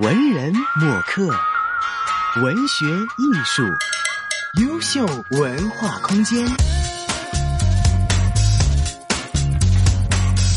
文人墨客，文学艺术，优秀文化空间。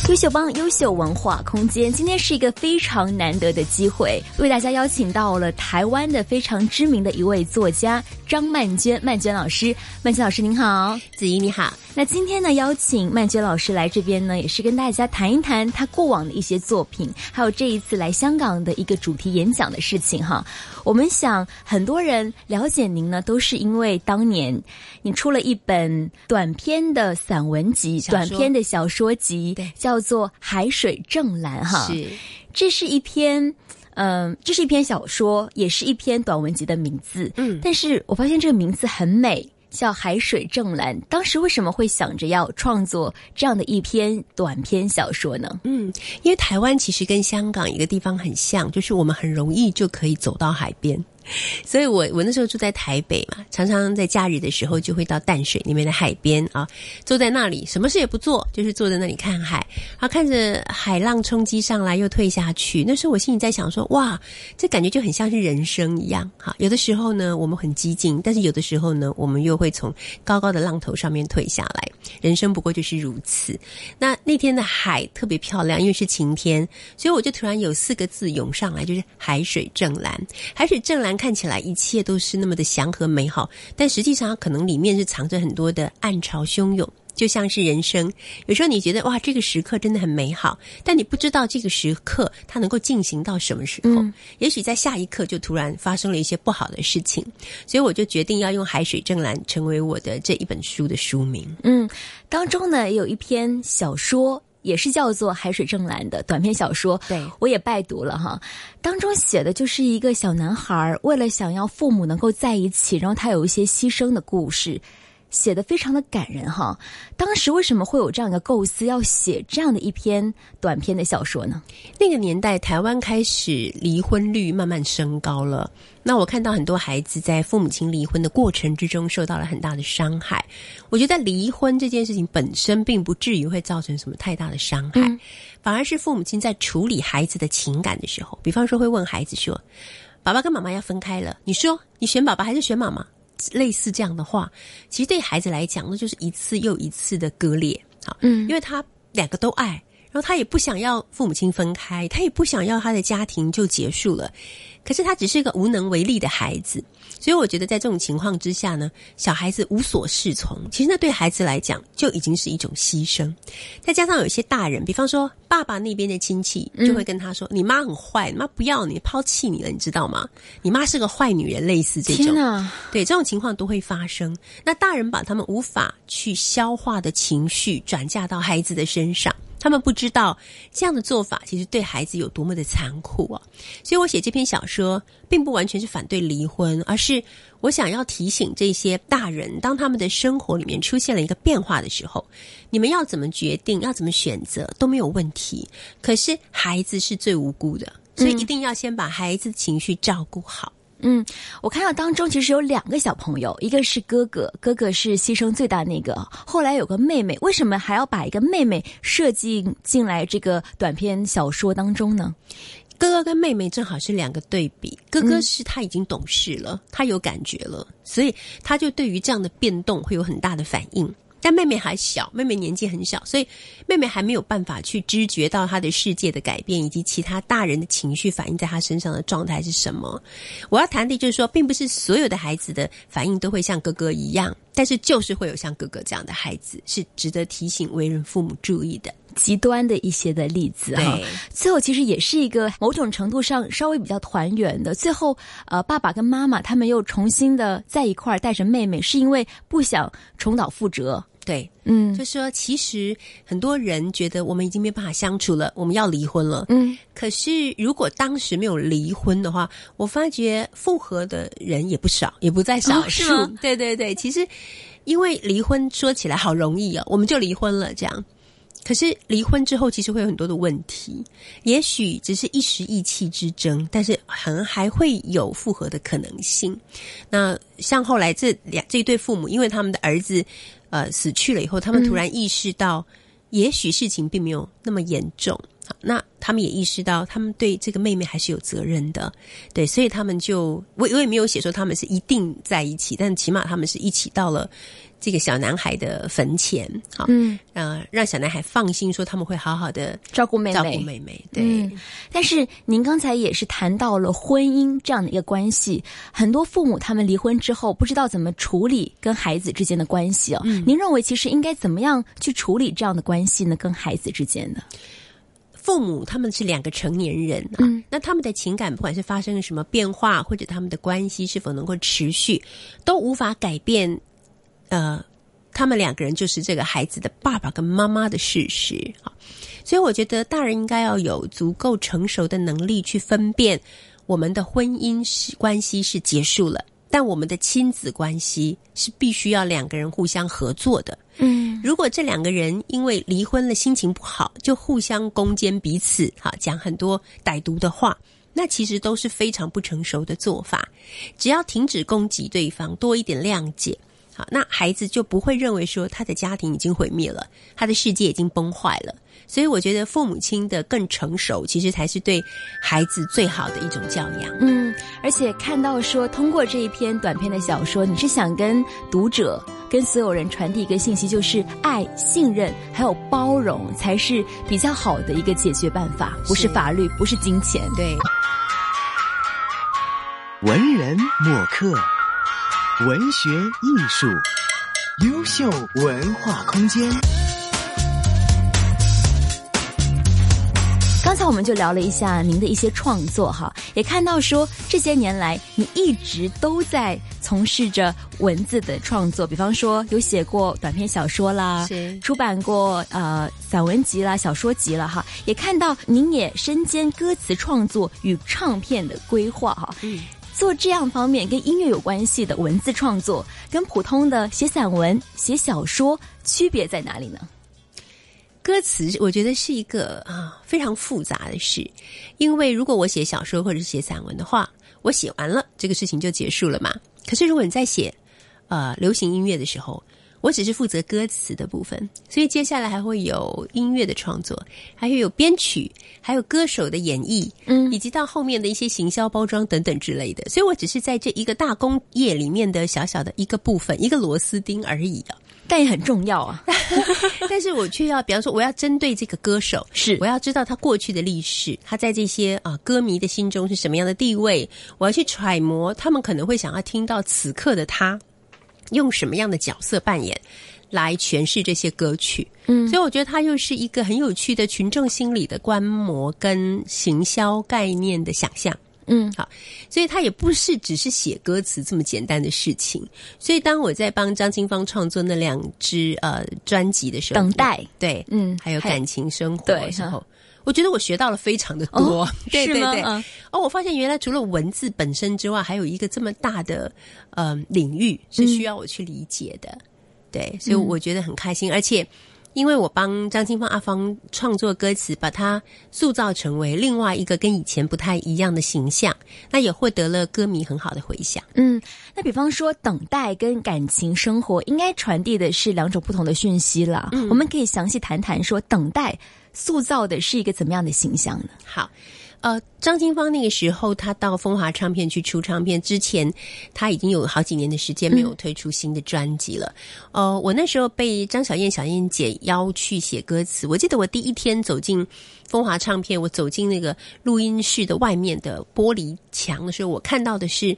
优秀帮优秀文化空间，今天是一个非常难得的机会，为大家邀请到了台湾的非常知名的一位作家张曼娟，曼娟老师，曼娟老师您好，子怡你好。那今天呢，邀请曼娟老师来这边呢，也是跟大家谈一谈她过往的一些作品，还有这一次来香港的一个主题演讲的事情哈。我们想很多人了解您呢，都是因为当年你出了一本短篇的散文集、短篇的小说集，叫。做海水正蓝哈，是，这是一篇，嗯，这是一篇小说，也是一篇短文集的名字，嗯，但是我发现这个名字很美，叫海水正蓝。当时为什么会想着要创作这样的一篇短篇小说呢？嗯，因为台湾其实跟香港一个地方很像，就是我们很容易就可以走到海边。所以我我那时候住在台北嘛，常常在假日的时候就会到淡水那边的海边啊，坐在那里什么事也不做，就是坐在那里看海，然后看着海浪冲击上来又退下去。那时候我心里在想说，哇，这感觉就很像是人生一样哈。有的时候呢，我们很激进，但是有的时候呢，我们又会从高高的浪头上面退下来。人生不过就是如此。那那天的海特别漂亮，因为是晴天，所以我就突然有四个字涌上来，就是海水正蓝，海水正蓝。看起来一切都是那么的祥和美好，但实际上可能里面是藏着很多的暗潮汹涌，就像是人生。有时候你觉得哇，这个时刻真的很美好，但你不知道这个时刻它能够进行到什么时候。也许在下一刻就突然发生了一些不好的事情，所以我就决定要用海水正蓝成为我的这一本书的书名。嗯，当中呢有一篇小说。也是叫做《海水正蓝》的短篇小说，对我也拜读了哈。当中写的就是一个小男孩为了想要父母能够在一起，然后他有一些牺牲的故事。写的非常的感人哈，当时为什么会有这样一个构思，要写这样的一篇短篇的小说呢？那个年代，台湾开始离婚率慢慢升高了。那我看到很多孩子在父母亲离婚的过程之中受到了很大的伤害。我觉得离婚这件事情本身并不至于会造成什么太大的伤害，反而是父母亲在处理孩子的情感的时候，比方说会问孩子说：“爸爸跟妈妈要分开了，你说你选爸爸还是选妈妈？”类似这样的话，其实对孩子来讲，那就是一次又一次的割裂。好，嗯，因为他两个都爱，然后他也不想要父母亲分开，他也不想要他的家庭就结束了。可是他只是一个无能为力的孩子，所以我觉得在这种情况之下呢，小孩子无所适从，其实那对孩子来讲就已经是一种牺牲。再加上有一些大人，比方说爸爸那边的亲戚，就会跟他说：“你妈很坏，你妈不要你，抛弃你了，你知道吗？你妈是个坏女人。”类似这种，对这种情况都会发生。那大人把他们无法去消化的情绪转嫁到孩子的身上。他们不知道这样的做法其实对孩子有多么的残酷啊！所以我写这篇小说，并不完全是反对离婚，而是我想要提醒这些大人，当他们的生活里面出现了一个变化的时候，你们要怎么决定，要怎么选择都没有问题。可是孩子是最无辜的，所以一定要先把孩子情绪照顾好。嗯，嗯我看到当中其实有两个小朋友，一个是哥哥，哥哥是牺牲最大那个。后来有个妹妹，为什么还要把一个妹妹设计进来这个短篇小说当中呢？哥哥跟妹妹正好是两个对比，哥哥是他已经懂事了，他有感觉了，所以他就对于这样的变动会有很大的反应。但妹妹还小，妹妹年纪很小，所以妹妹还没有办法去知觉到她的世界的改变，以及其他大人的情绪反映在她身上的状态是什么。我要谈的就是说，并不是所有的孩子的反应都会像哥哥一样，但是就是会有像哥哥这样的孩子，是值得提醒为人父母注意的极端的一些的例子哈。最后其实也是一个某种程度上稍微比较团圆的。最后，呃，爸爸跟妈妈他们又重新的在一块儿，带着妹妹，是因为不想重蹈覆辙。对，嗯，就说其实很多人觉得我们已经没办法相处了，我们要离婚了。嗯，可是如果当时没有离婚的话，我发觉复合的人也不少，也不在少数。对对对，其实因为离婚说起来好容易哦，我们就离婚了这样。可是离婚之后，其实会有很多的问题。也许只是一时意气之争，但是可能还会有复合的可能性。那像后来这两这一对父母，因为他们的儿子。呃，死去了以后，他们突然意识到，也许事情并没有那么严重。好，那他们也意识到，他们对这个妹妹还是有责任的，对，所以他们就我我也没有写说他们是一定在一起，但起码他们是一起到了这个小男孩的坟前，好，嗯，呃，让小男孩放心说他们会好好的照顾妹妹，照顾妹妹，对，嗯，但是您刚才也是谈到了婚姻这样的一个关系，很多父母他们离婚之后不知道怎么处理跟孩子之间的关系哦。您认为其实应该怎么样去处理这样的关系呢？跟孩子之间的？父母他们是两个成年人啊，嗯那他们的情感不管是发生了什么变化，或者他们的关系是否能够持续，都无法改变。呃，他们两个人就是这个孩子的爸爸跟妈妈的事实啊，所以我觉得大人应该要有足够成熟的能力去分辨我们的婚姻是关系是结束了，但我们的亲子关系是必须要两个人互相合作的。嗯如果这两个人因为离婚了心情不好，就互相攻坚彼此，哈，讲很多歹毒的话，那其实都是非常不成熟的做法。只要停止攻击对方，多一点谅解，好，那孩子就不会认为说他的家庭已经毁灭了，他的世界已经崩坏了。所以我觉得父母亲的更成熟，其实才是对孩子最好的一种教养。嗯，而且看到说，通过这一篇短篇的小说，你是想跟读者、跟所有人传递一个信息，就是爱、信任还有包容才是比较好的一个解决办法，不是是法律，不是金钱。对。文人墨客，文学艺术，优秀文化空间。才我们就聊了一下您的一些创作哈，也看到说这些年来你一直都在从事着文字的创作，比方说有写过短篇小说啦，出版过呃散文集啦、小说集了哈，也看到您也身兼歌词创作与唱片的规划哈。嗯做这样方面跟音乐有关系的文字创作，跟普通的写散文、写小说区别在哪里呢？歌词，我觉得是一个啊非常复杂的事，因为如果我写小说或者是写散文的话，我写完了这个事情就结束了嘛。可是如果你在写呃流行音乐的时候，我只是负责歌词的部分，所以接下来还会有音乐的创作，还会有编曲，还有歌手的演绎，嗯以及到后面的一些行销包装等等之类的。所以我只是在这一个大工业里面的小小的一个部分，一个螺丝钉而已啊。但也很重要啊，但是我却要，比方说，我要针对这个歌手，是我要知道他过去的历史，他在这些啊、歌迷的心中是什么样的地位，我要去揣摩他们可能会想要听到此刻的他用什么样的角色扮演。来诠释这些歌曲，嗯所以我觉得他又是一个很有趣的群众心理的观摩跟行销概念的想象。嗯好，所以他也不是只是写歌词这么简单的事情。所以当我在帮张清芳创作那两支呃专辑的时候，等待对，嗯还有感情生活的时候，我觉得我学到了非常的多。哦对对对，是吗嗯哦，我发现原来除了文字本身之外，还有一个这么大的呃领域是需要我去理解的。对，所以我觉得很开心，而且。因为我帮张清芳阿芳创作歌词，把她塑造成为另外一个跟以前不太一样的形象，那也获得了歌迷很好的回响。嗯，那比方说等待跟感情生活，应该传递的是两种不同的讯息了。嗯我们可以详细谈谈说等待塑造的是一个怎么样的形象呢？好，呃，张清芳那个时候，她到风华唱片去出唱片之前，她已经有好几年的时间没有推出新的专辑了。呃，我那时候被张小燕、小燕姐邀去写歌词。我记得我第一天走进风华唱片，我走进那个录音室的外面的玻璃墙的时候，我看到的是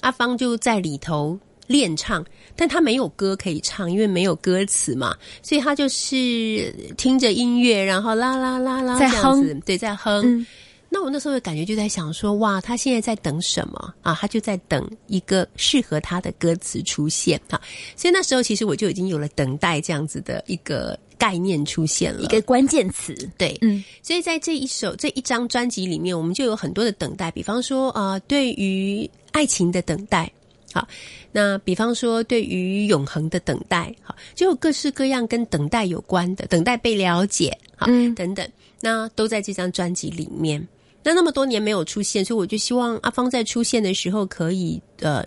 阿芳就在里头。练唱，但他没有歌可以唱，因为没有歌词嘛，所以他就是听着音乐，然后啦啦啦啦在这样子哼，对，在哼。嗯那我那时候的感觉就在想说，哇，他现在在等什么啊？他就在等一个适合他的歌词出现啊。所以那时候其实我就已经有了等待这样子的一个概念出现了。一个关键词，对，嗯所以在这一首这一张专辑里面，我们就有很多的等待，比方说呃，对于爱情的等待。好，那比方说对于永恒的等待，好，就有各式各样跟等待有关的，等待被了解，好，嗯等等，那都在这张专辑里面。那那么多年没有出现，所以我就希望阿芳在出现的时候，可以呃，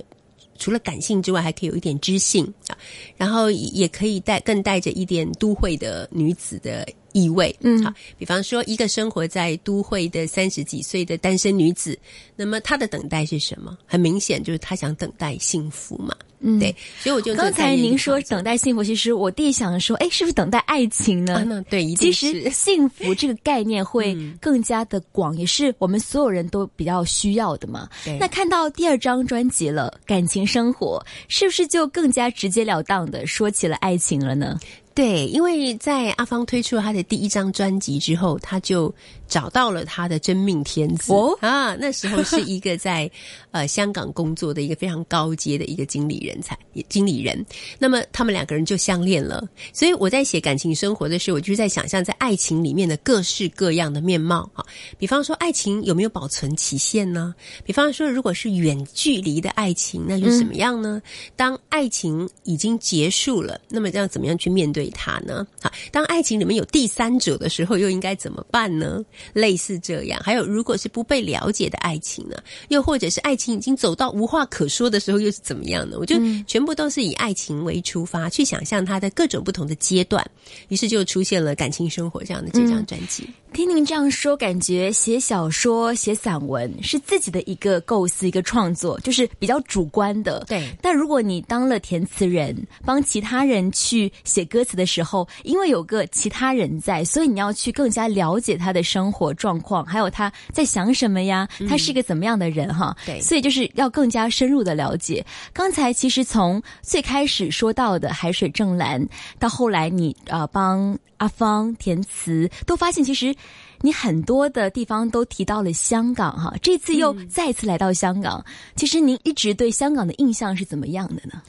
除了感性之外，还可以有一点知性啊，然后也可以带更带着一点都会的女子的意味。嗯好，比方说一个生活在都会的三十几岁的单身女子，那么她的等待是什么？很明显就是她想等待幸福嘛。嗯对，所以我就刚才您说等待幸福，其实我第一想说，哎，是不是等待爱情呢？啊，对，一其定是实幸福这个概念会嗯更加的广，也是我们所有人都比较需要的嘛。对那看到第二张专辑了，感情生活是不是就更加直截了当的说起了爱情了呢？对，因为在阿芳推出了他的第一张专辑之后，他就找到了他的真命天子哦啊！那时候是一个在呃香港工作的一个非常高阶的一个经理人人才经理人，那么他们两个人就相恋了。所以我在写感情生活的时候，我就是在想象在爱情里面的各式各样的面貌啊。比方说，爱情有没有保存期限呢？比方说，如果是远距离的爱情，那又怎么样呢？当爱情已经结束了，那么要怎么样去面对它呢？好，当爱情里面有第三者的时候，又应该怎么办呢？类似这样。还有，如果是不被了解的爱情呢？又或者是爱情已经走到无话可说的时候，又是怎么样呢？我就全部都是以爱情为出发，去想象他的各种不同的阶段，于是就出现了感情生活这样的这张专辑。听您这样说，感觉写小说、写散文是自己的一个构思、一个创作，就是比较主观的。对但如果你当了填词人，帮其他人去写歌词的时候，因为有个其他人在，所以你要去更加了解他的生活状况，还有他在想什么呀，他是一个怎么样的人哈。对所以就是要更加深入的了解。刚才其实从最开始说到的海水正蓝，到后来你呃帮阿芳填词，都发现其实你很多的地方都提到了香港哈。这次又再次来到香港，其实您一直对香港的印象是怎么样的呢？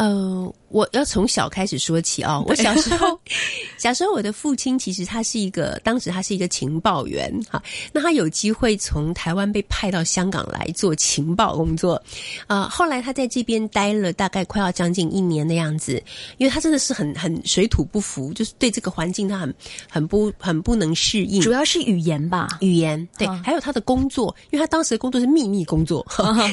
呃，我要从小开始说起哦、我小时候，小时候我的父亲其实他是一个，当时他是一个情报员哈。那他有机会从台湾被派到香港来做情报工作，啊、后来他在这边待了大概快要将近一年的样子，因为他真的是很很水土不服，就是对这个环境他很很不很不能适应主。要是语言吧。语言对啊，还有他的工作，因为他当时的工作是秘密工作，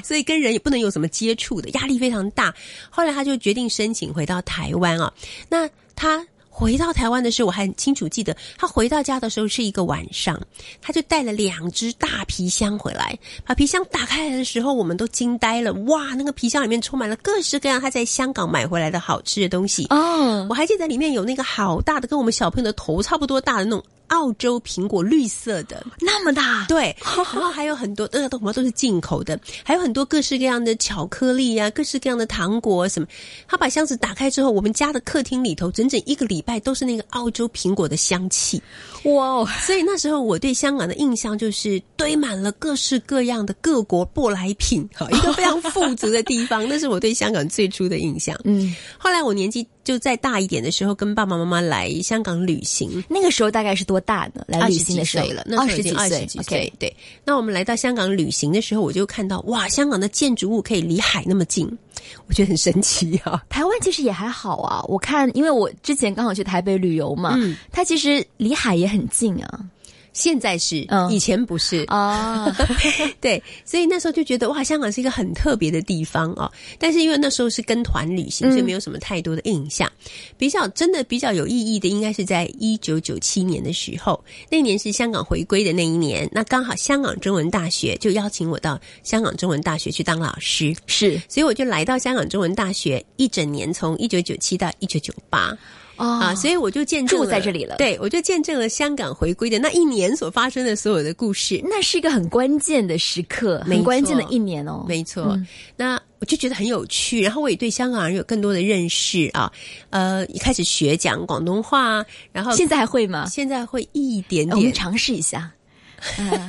所以跟人也不能有什么接触的，压力非常大。后来他就决定申请回到台湾啊。那他回到台湾的时候，我还很清楚记得，他回到家的时候是一个晚上，他就带了两只大皮箱回来，把皮箱打开来的时候，我们都惊呆了，哇，那个皮箱里面充满了各式各样他在香港买回来的好吃的东西。哦我，还记得里面有那个好大的，跟我们小朋友的头差不多大的那种澳洲苹果，绿色的。那么大，对，然后还有很多，呃，都什么都是进口的，还有很多各式各样的巧克力啊，各式各样的糖果什么。他把箱子打开之后，我们家的客厅里头整整一个礼拜都是那个澳洲苹果的香气。哇哦，所以那时候我对香港的印象就是堆满了各式各样的各国舶来品，哈，一个非常富足的地方。那是我对香港最初的印象。嗯，后来我年纪就再大一点的时候，跟爸爸妈妈来香港旅行，那个时候大概是多大呢？来旅行的时候岁了，那时候已经二十几岁 OK。对，那我们来到香港旅行的时候，我就看到哇，香港的建筑物可以离海那么近，我觉得很神奇啊。台湾其实也还好啊，我看，因为我之前刚好去台北旅游嘛，嗯它其实离海也很近啊。现在是，嗯以前不是。啊，对，所以那时候就觉得哇，香港是一个很特别的地方哦。但是因为那时候是跟团旅行，嗯所以没有什么太多的印象。比较真的比较有意义的，应该是在一九九七年的时候，那年是香港回归的那一年。那刚好香港中文大学就邀请我到香港中文大学去当老师，是所以我就来到香港中文大学一整年，从一九九七到一九九八。啊啊，所以我就见证住在这里了对，我就见证了香港回归的那一年所发生的所有的故事。那是一个很关键的时刻，很关键的一年哦。没错，嗯那我就觉得很有趣，然后我也对香港人有更多的认识啊，呃，一开始学讲广东话，然后现在还会吗？现在会一点我们点。尝试一下。呃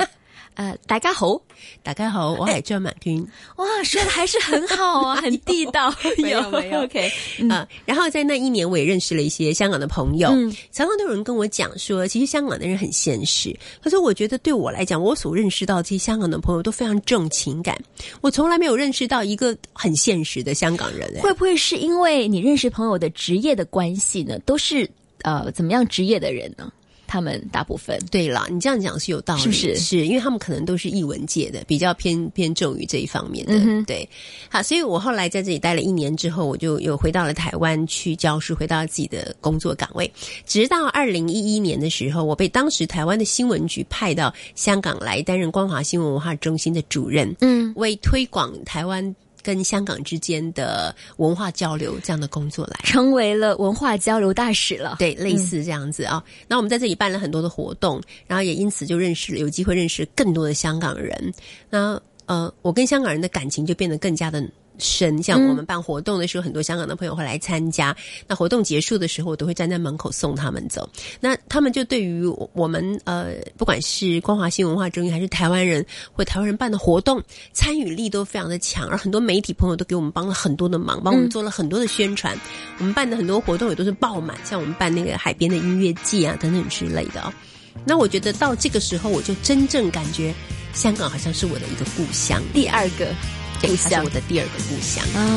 呃，大家好，大家好，我系张曼娟哇，说的还是很好啊，很地道。没有没有 OK，啊、然后在那一年，我也认识了一些香港的朋友，嗯常常都有人跟我讲说，其实香港的人很现实。可是我觉得对我来讲，我所认识到这些香港的朋友都非常重情感，我从来没有认识到一个很现实的香港人、哎会不会是因为你认识朋友的职业的关系呢？都是呃怎么样职业的人呢？他们大部分对了，你这样讲是有道理，是不是是因为他们可能都是译文界的，比较偏偏重于这一方面的。嗯对，好，所以我后来在这里待了一年之后，我就又回到了台湾去教书，回到自己的工作岗位。直到二零一一年的时候，我被当时台湾的新闻局派到香港来担任光华新闻文化中心的主任，嗯，为推广台湾跟香港之间的文化交流这样的工作来。成为了文化交流大使了。对，类似这样子啊、那我们在这里办了很多的活动，然后也因此就认识了，有机会认识更多的香港人。那呃，我跟香港人的感情就变得更加的深。像我们办活动的时候，很多香港的朋友会来参加。那活动结束的时候，我都会站在门口送他们走。那他们就对于我们呃，不管是光华新文化中心还是台湾人或台湾人办的活动，参与力都非常的强，而很多媒体朋友都给我们帮了很多的忙，帮我们做了很多的宣传。我们办的很多活动也都是爆满，像我们办那个海边的音乐季啊等等之类的哦。那我觉得到这个时候，我就真正感觉香港好像是我的一个故乡，第二个对，故乡我的第二个故乡。啊。